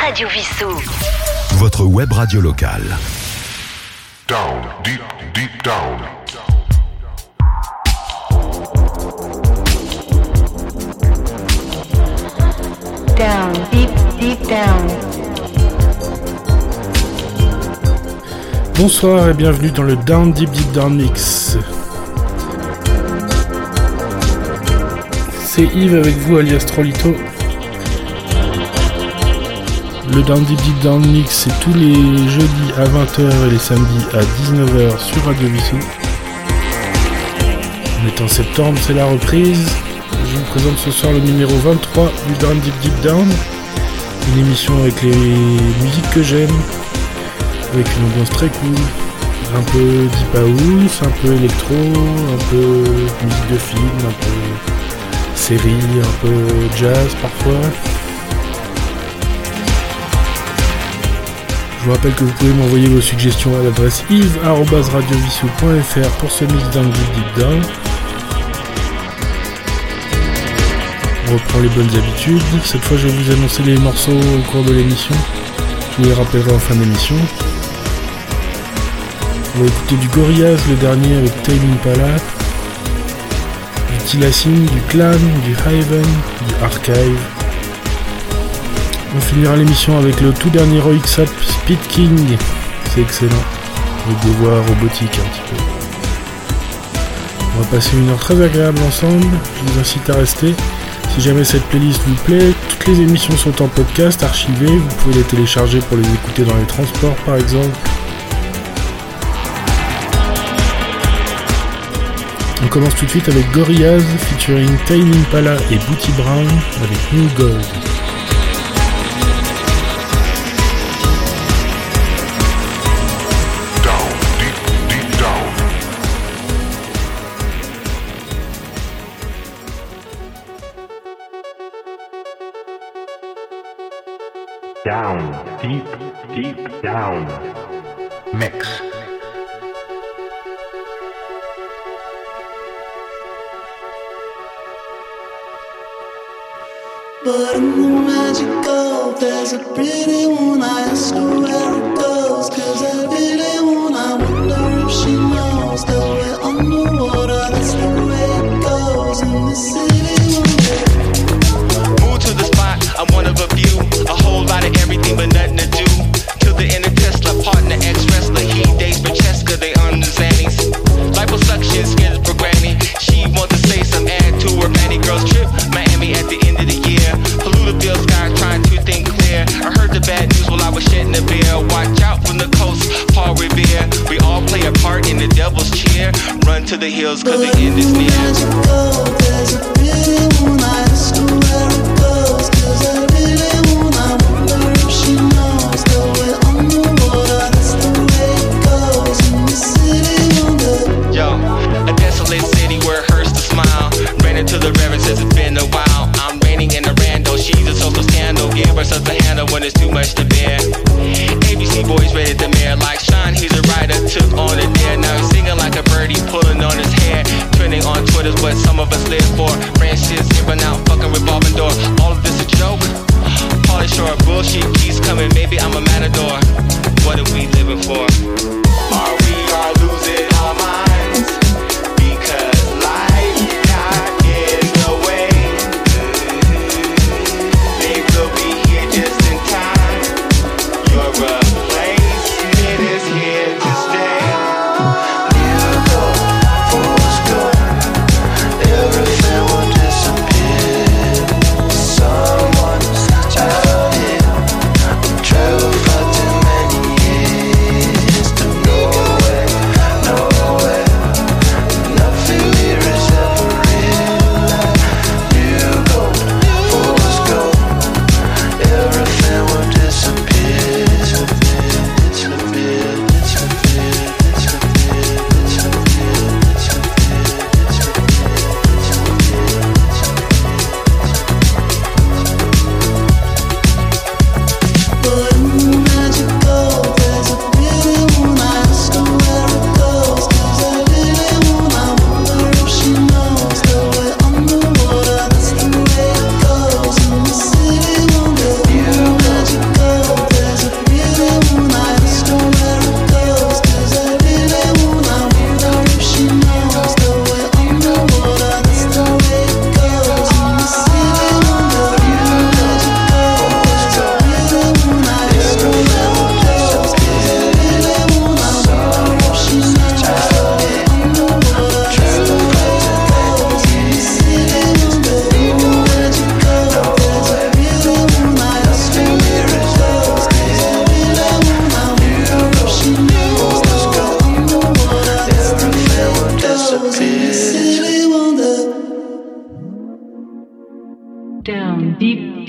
Radio Vissou. Votre web radio locale. Down, deep, deep down. Down, deep, deep down. Bonsoir et bienvenue dans le Down Deep Deep Down Mix. C'est Yves avec vous alias Trollito. Le Deep Deep Down Mix c'est tous les jeudis à 20h et les samedis à 19h sur Radio Vissou. On est en septembre, c'est la reprise. Je vous présente ce soir le numéro 23 du Down Deep Deep Down. Une émission avec les musiques que j'aime, avec une ambiance très cool. Un peu deep house, un peu électro, un peu musique de film, un peu série, un peu jazz parfois. Je vous rappelle que vous pouvez m'envoyer vos suggestions à l'adresse yves.radiovissou.fr pour ce mix d'un deep down. On reprend les bonnes habitudes. Cette fois, je vais vous annoncer les morceaux au cours de l'émission. Je vous les rappellerai en fin d'émission. On va écouter du Gorillaz, le dernier avec Tame Impala, du Tilassing, du Clan, du Haven, du Archive. On finira l'émission avec le tout dernier Roixap Speed King. C'est excellent. Avec des voix robotiques un petit peu. On va passer une heure très agréable ensemble. Je vous incite à rester. Si jamais cette playlist vous plaît, toutes les émissions sont en podcast, archivées. Vous pouvez les télécharger pour les écouter dans les transports par exemple. On commence tout de suite avec Gorillaz featuring Tame Impala et Booty Brown avec New Gold. Down. Mix. But in the magical, there's a pretty one. I ask coming. Maybe I'm a matador. What are we living for?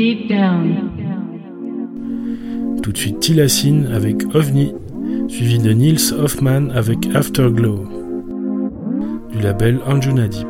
Deep Down. Tout de suite Tilacine avec OVNI, suivi de Niels Hoffman avec Afterglow, du label Anjuna Deep.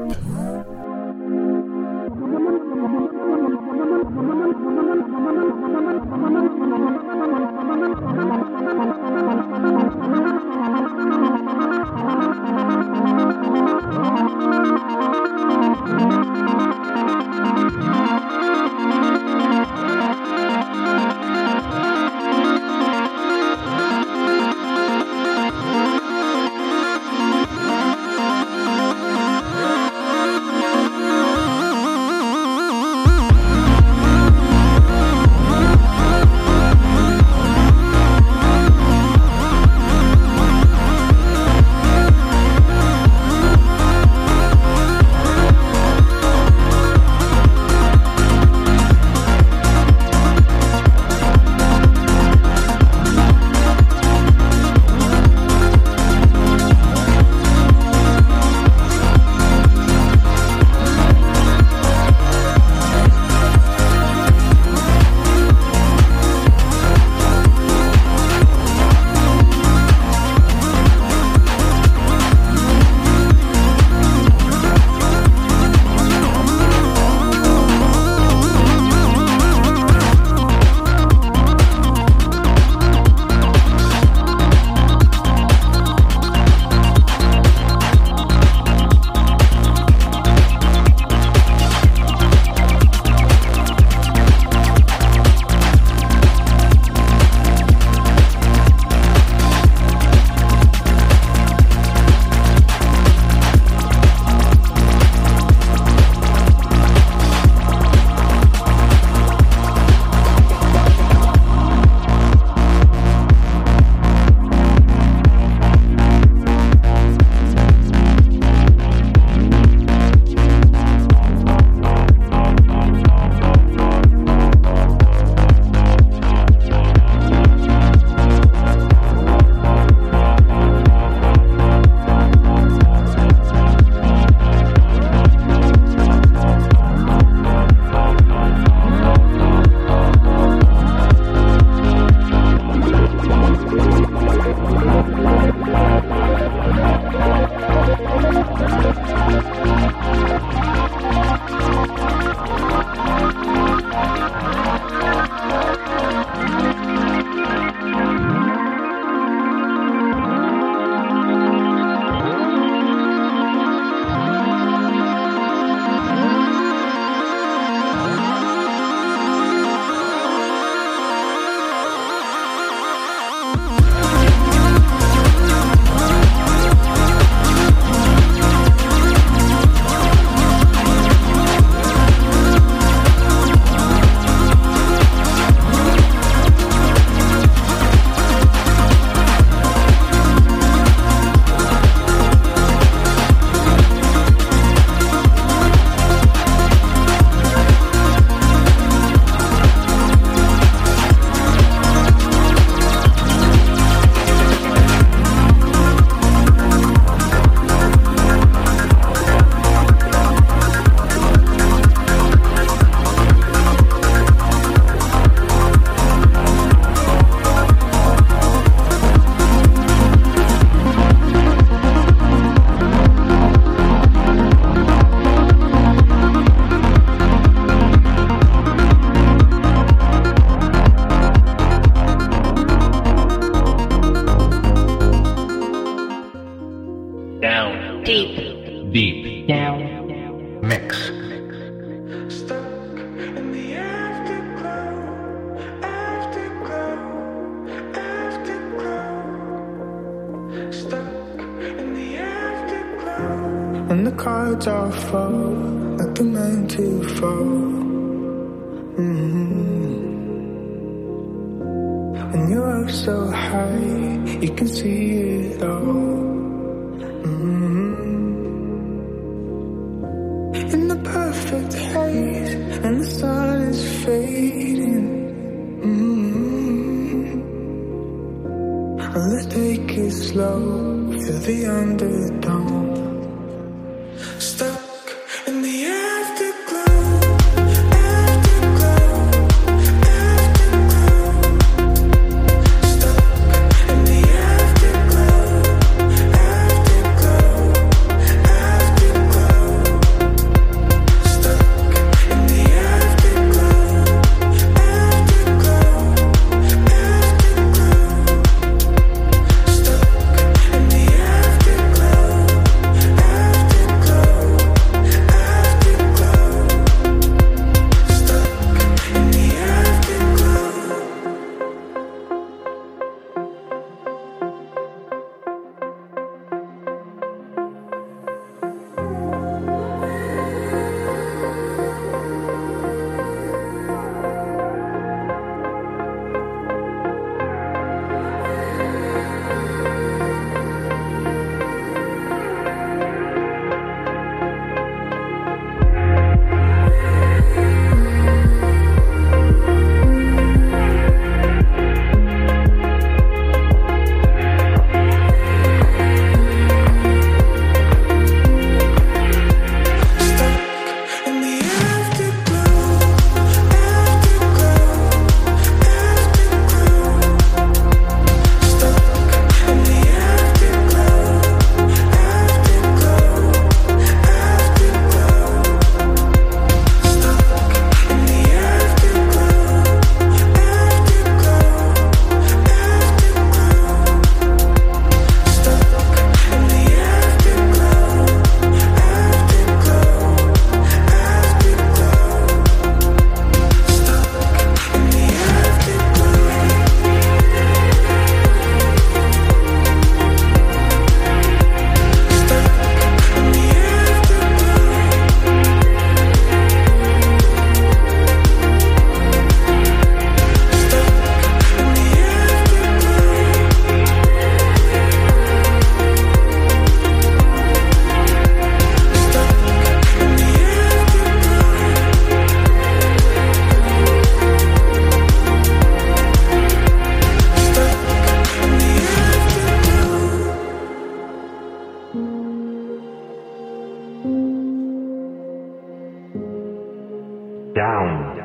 down.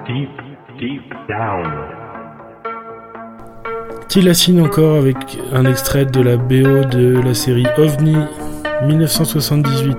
Tilassine encore avec un extrait de la BO de la série OVNI 1978.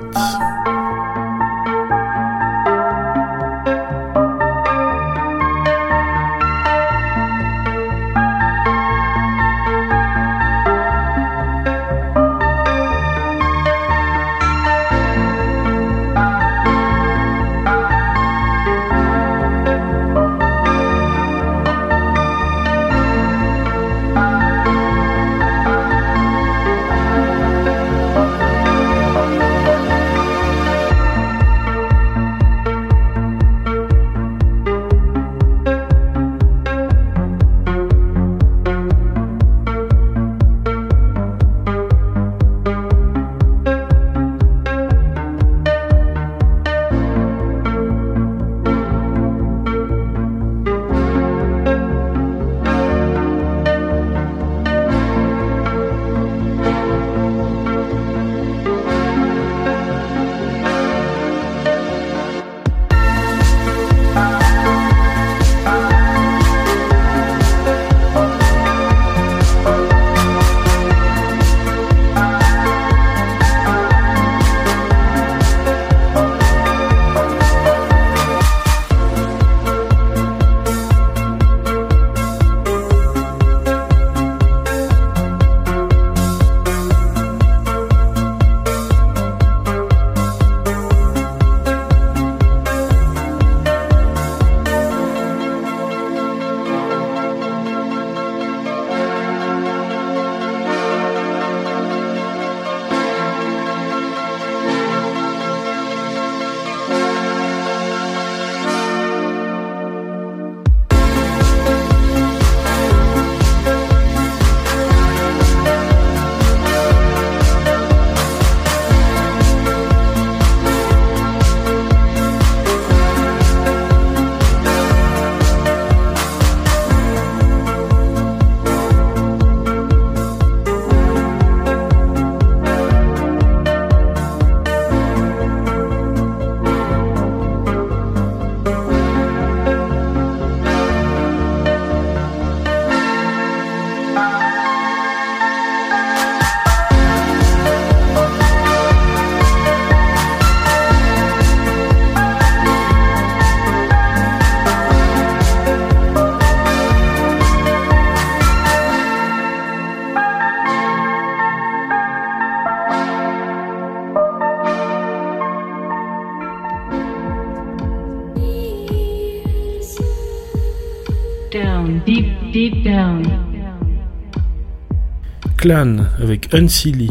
Avec Unsilly.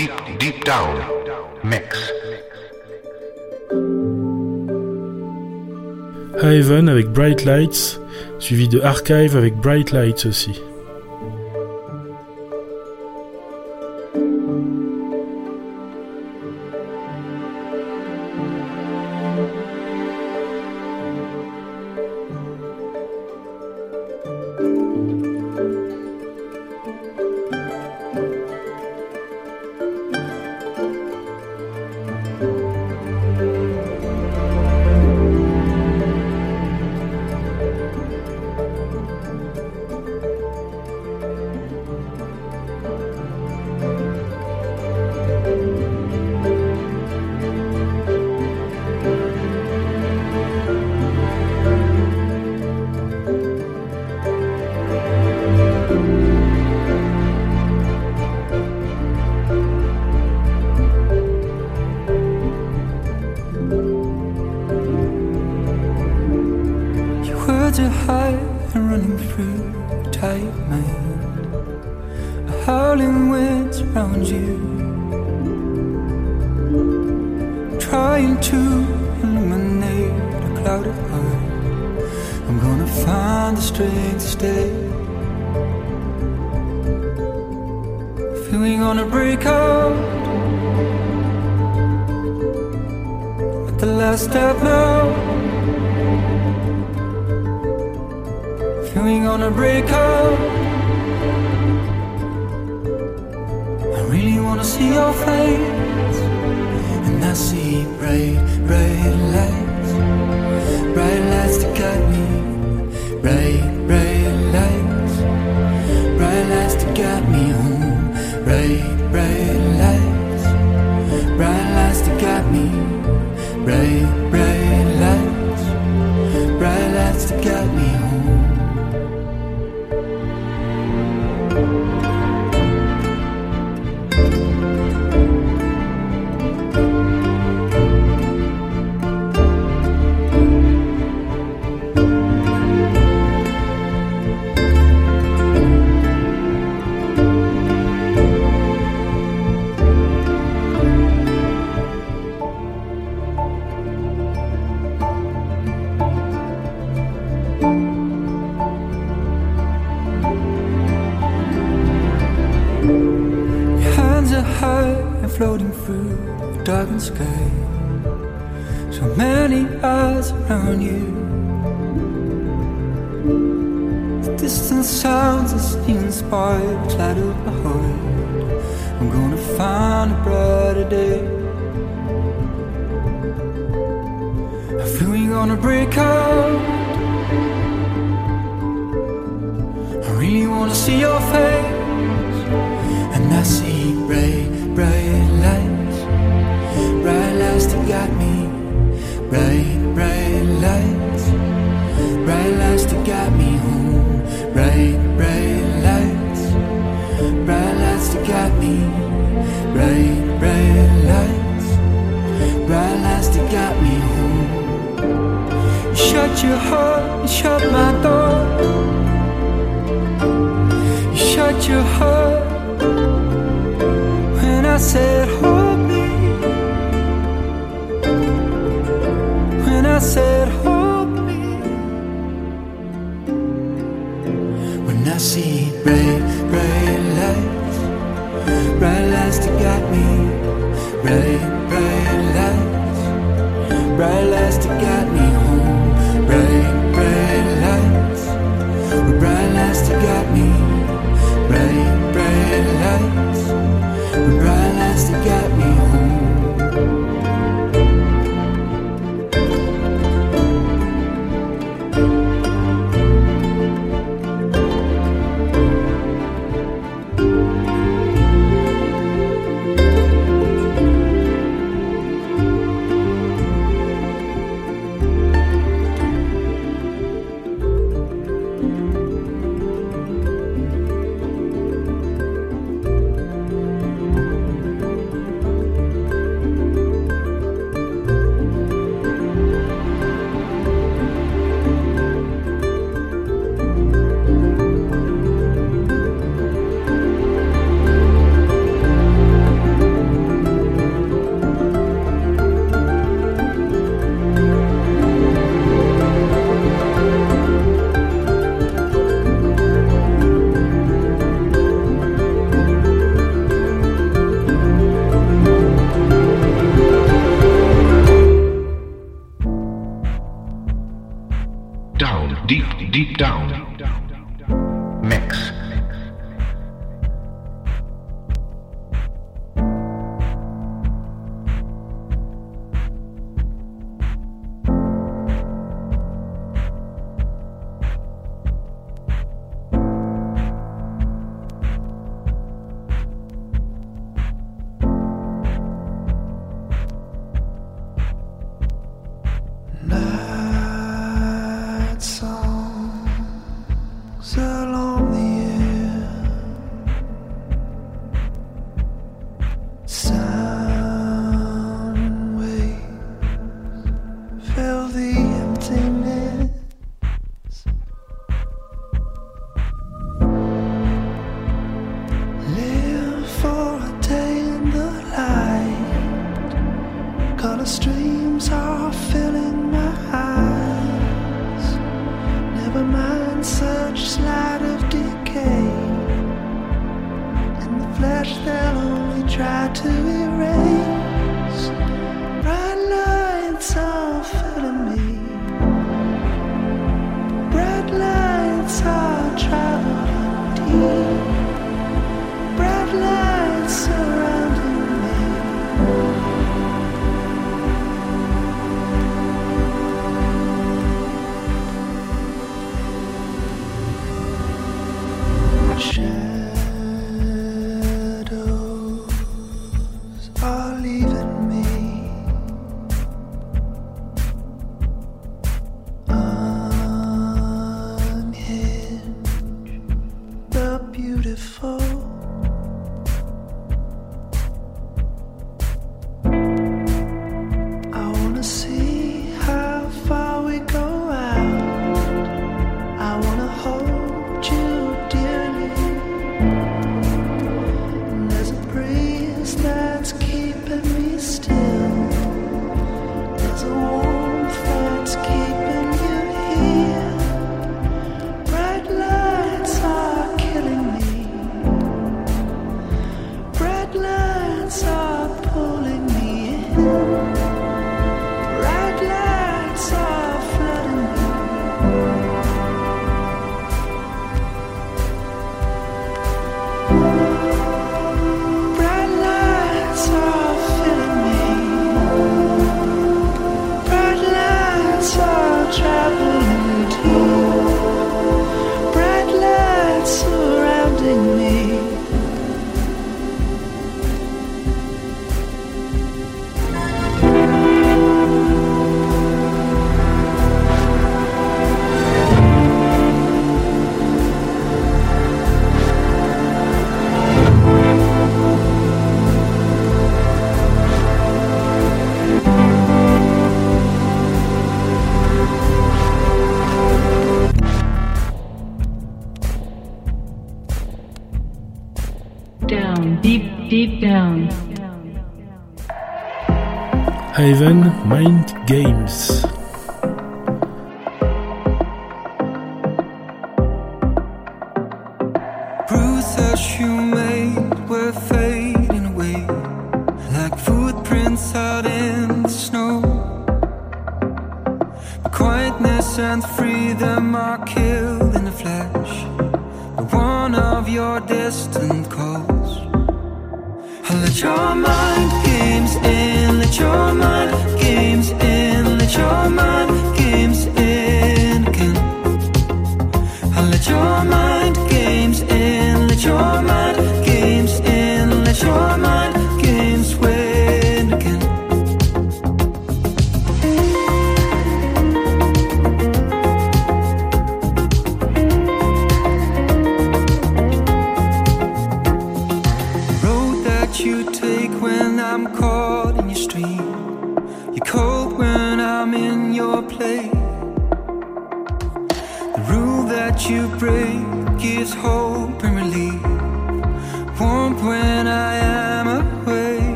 Deep, deep down. Mix. Haven avec Bright Lights, suivi de Archive avec Bright Lights aussi. really wanna see your face. And I see bright, bright lights. Bright lights to guide me. Bright, bright lights. become shut your heart, you shut my door. You shut your heart when I said, Hold me. When I said, Hold me. When I see bright, bright lights, bright lights to got me, bright, bright lights, bright lights to got me.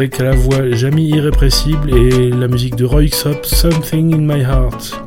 Avec la voix jamais irrépressible et la musique de Roy Xop, Something in My Heart.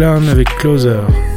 Avec Closer.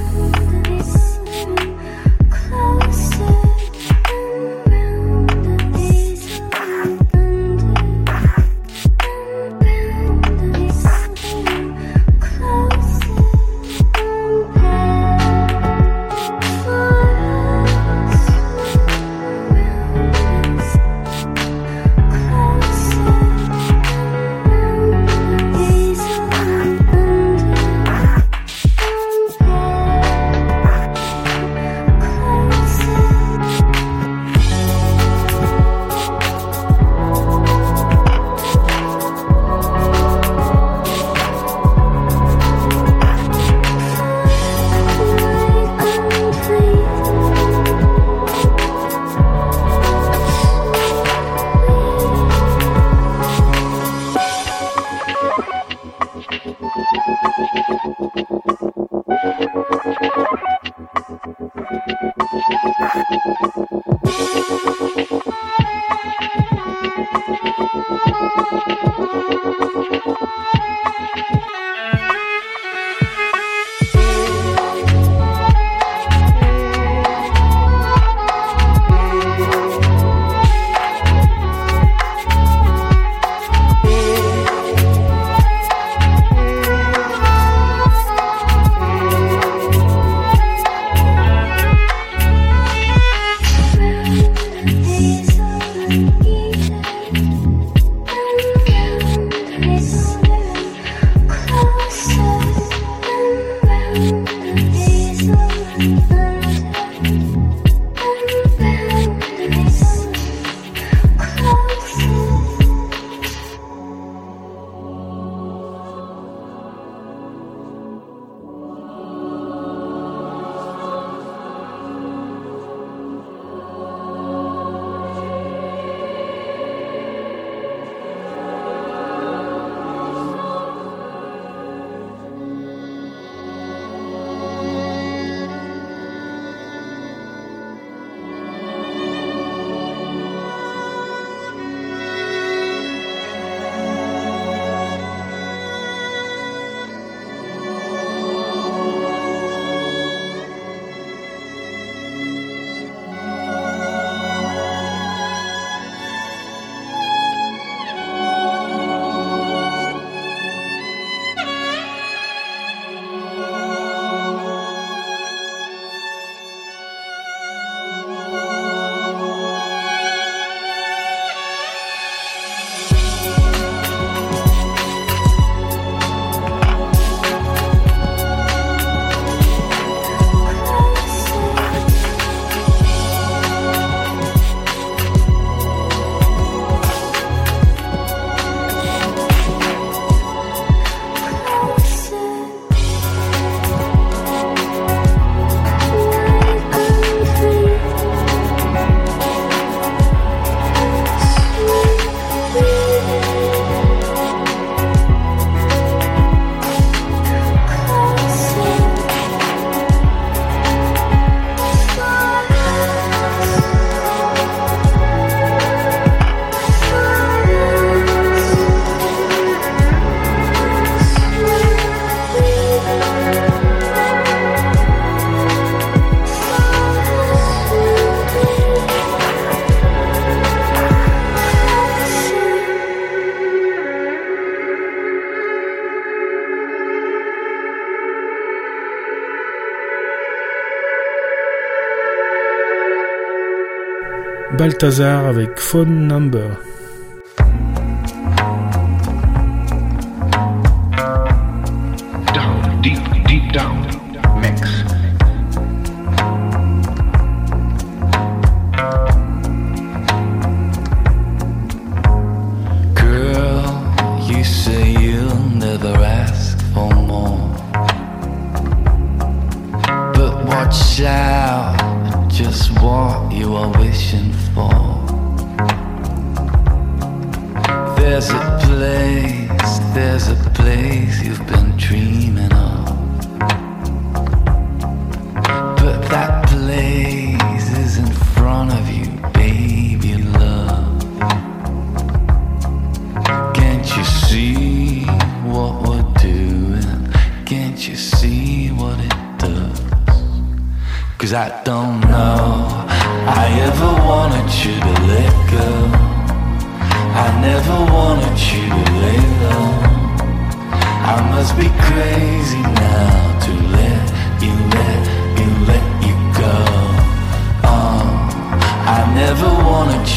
Balthazar avec Phone Number.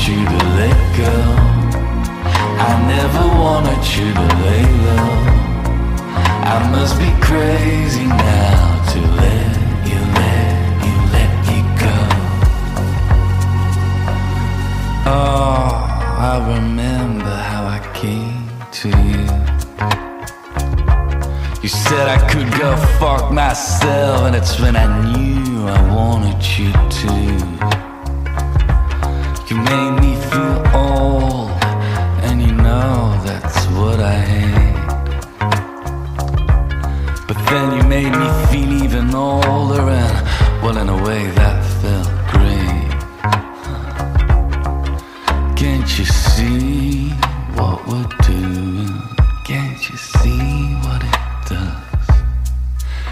You to let go I never wanted you to lay low I must be crazy now to let you let you let you go Oh, I remember how I came to you. You said I could go fuck myself, and it's when I knew I wanted you to. You made me feel old, and you know that's what I hate. But then you made me feel even older, and well, in a way that felt great. Can't you see what we're doing? Can't you see what it does?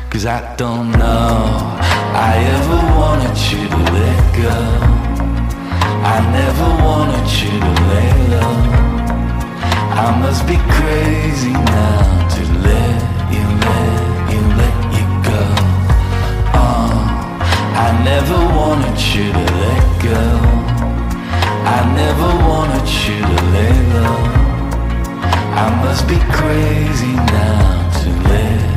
Cause I don't know I ever wanted you to let go I never wanted you to lay low. I must be crazy now to let you let you let you go. Oh, I never wanted you to let go. I never wanted you to lay low. I must be crazy now to let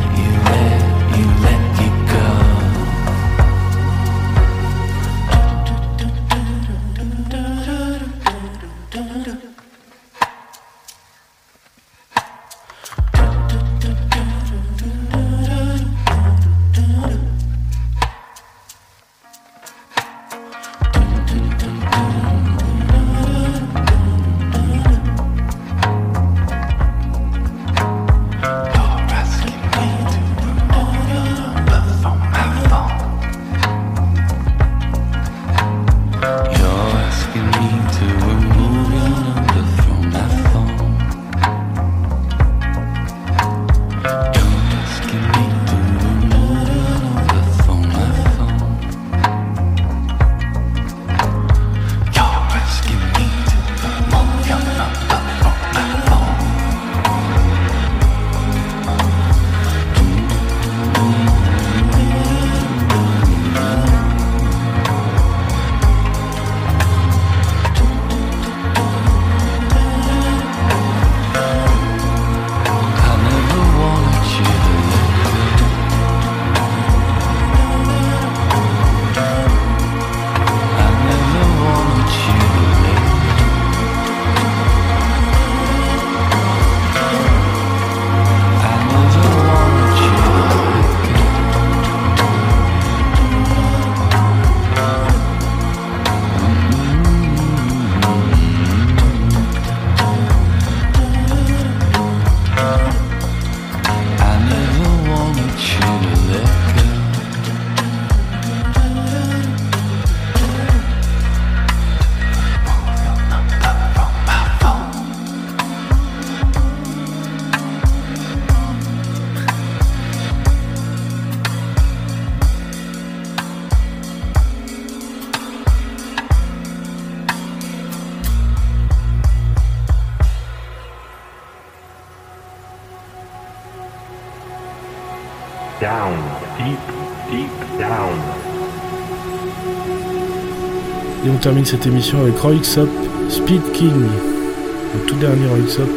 termine cette émission avec Roy Xop, Speed King, le tout dernier Roy Xop,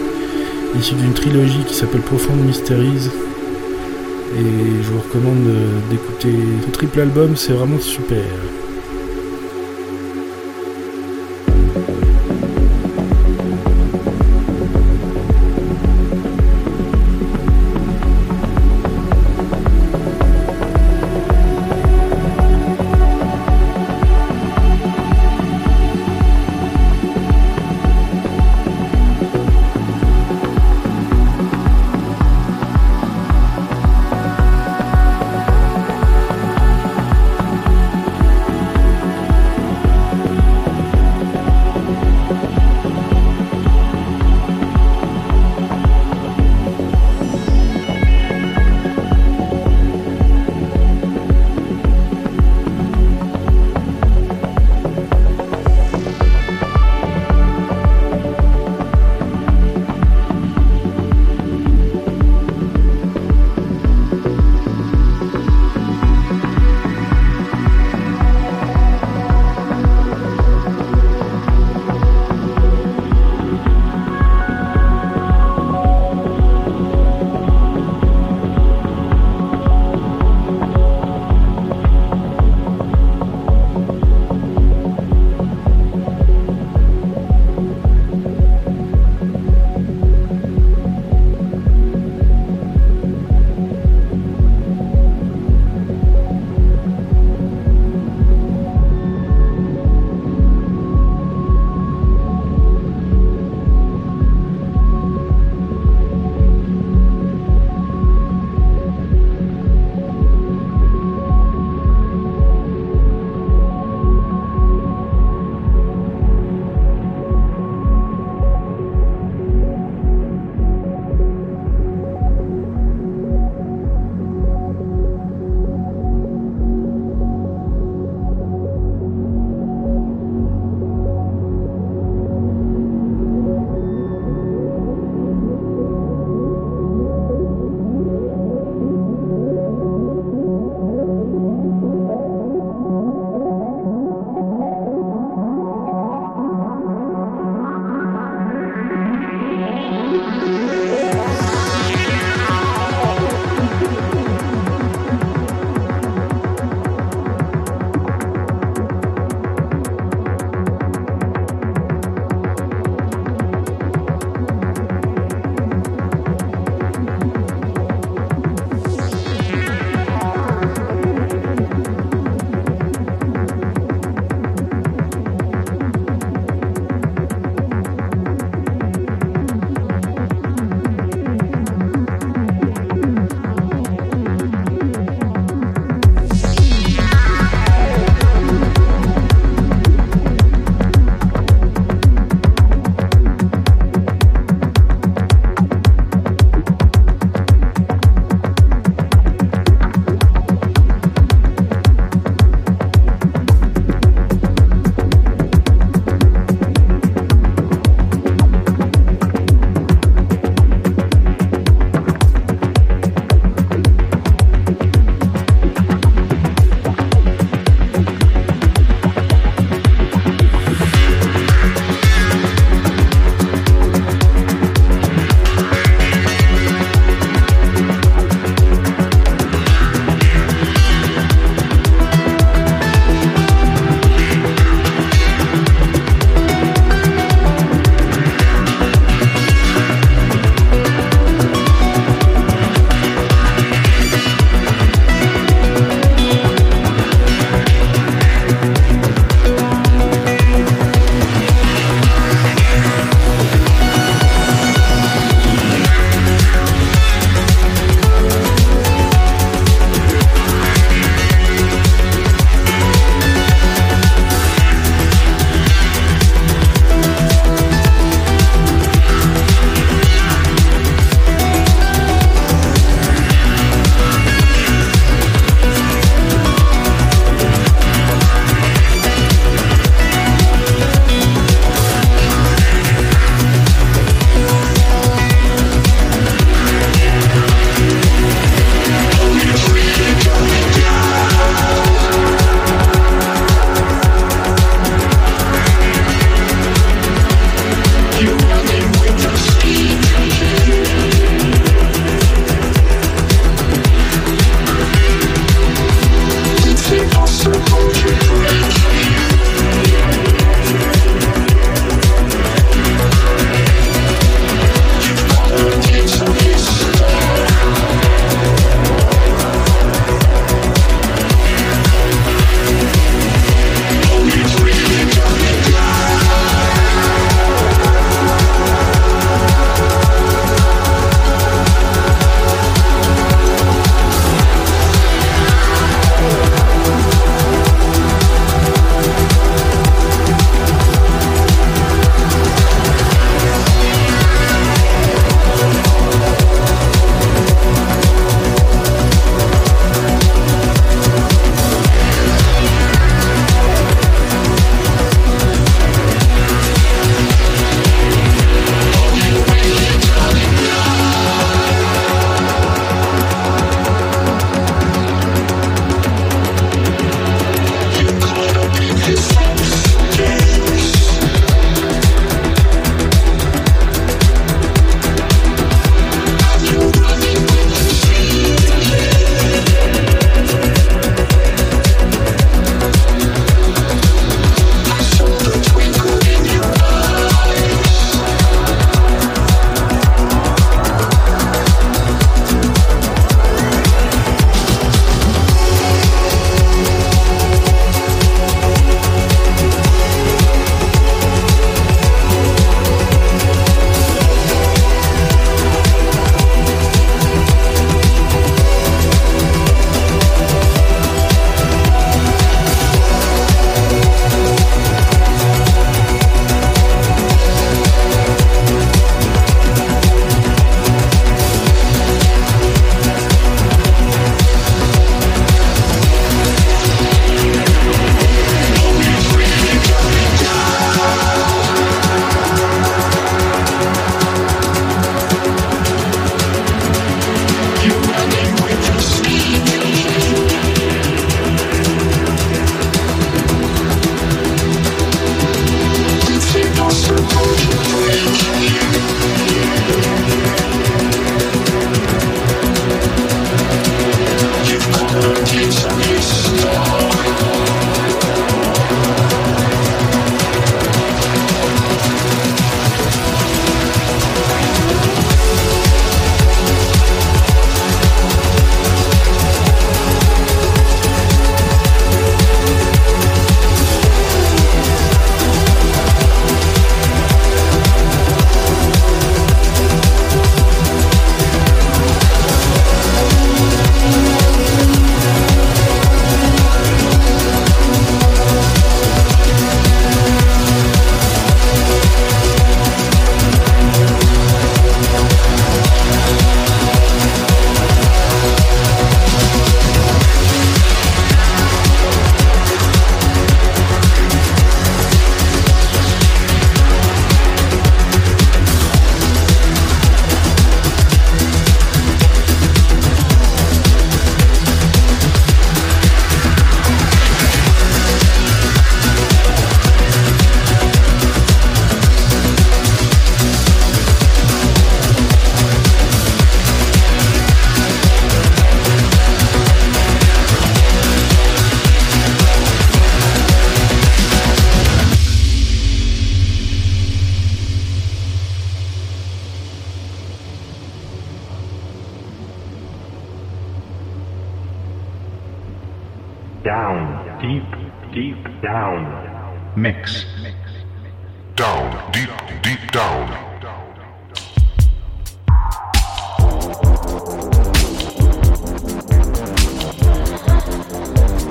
issu d'une trilogie qui s'appelle Profound Mysteries. Et je vous recommande d'écouter ce triple album, c'est vraiment super.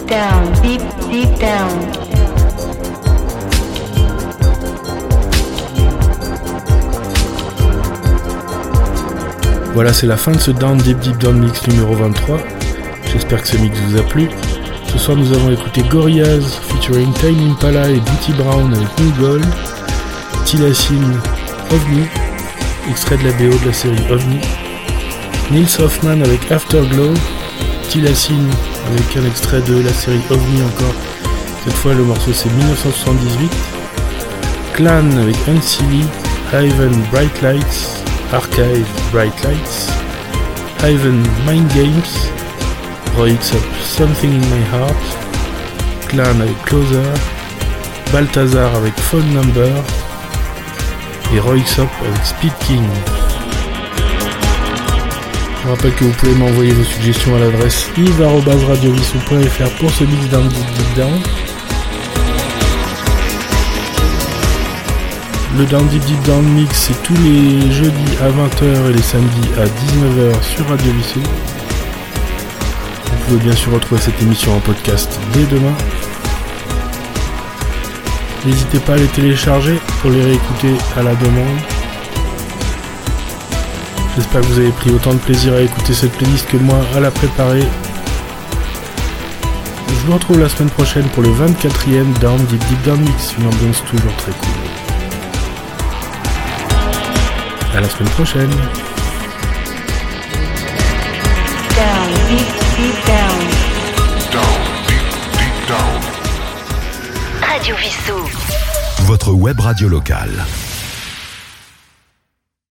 Down, deep, deep down. Voilà, c'est la fin de ce Down Deep Deep Down Mix numéro 23. J'espère que ce mix vous a plu. Ce soir, nous avons écouté Gorillaz featuring Tiny Impala et Beauty Brown avec New Gold, Tilassine OVNI, extrait de la BO de la série OVNI, Nils Hoffman avec Afterglow, Tilassine avec un extrait de la série OVNI encore. Cette fois, le morceau c'est 1978. Clan avec Unsilly, Haven Bright Lights, Archive Bright Lights, Haven Mind Games, Roy Up Something in My Heart, Clan avec Closer, Balthazar avec Phone Number et Roy Up avec Speed King. Je rappelle que vous pouvez m'envoyer vos suggestions à l'adresse yves.radiovissou.fr pour ce mix down deep deep down. Le Down Deep Deep Down Mix, c'est tous les jeudis à 20h et les samedis à 19h sur Radio Vissou. Vous pouvez bien sûr retrouver cette émission en podcast dès demain. N'hésitez pas à les télécharger pour les réécouter à la demande. J'espère que vous avez pris autant de plaisir à écouter cette playlist que moi à la préparer. Je vous retrouve la semaine prochaine pour le 24e Down Deep Deep Down Mix, une ambiance toujours très cool. À la semaine prochaine. Down, deep, deep down. Down, deep, deep down. Radio Vissou. Votre web radio locale.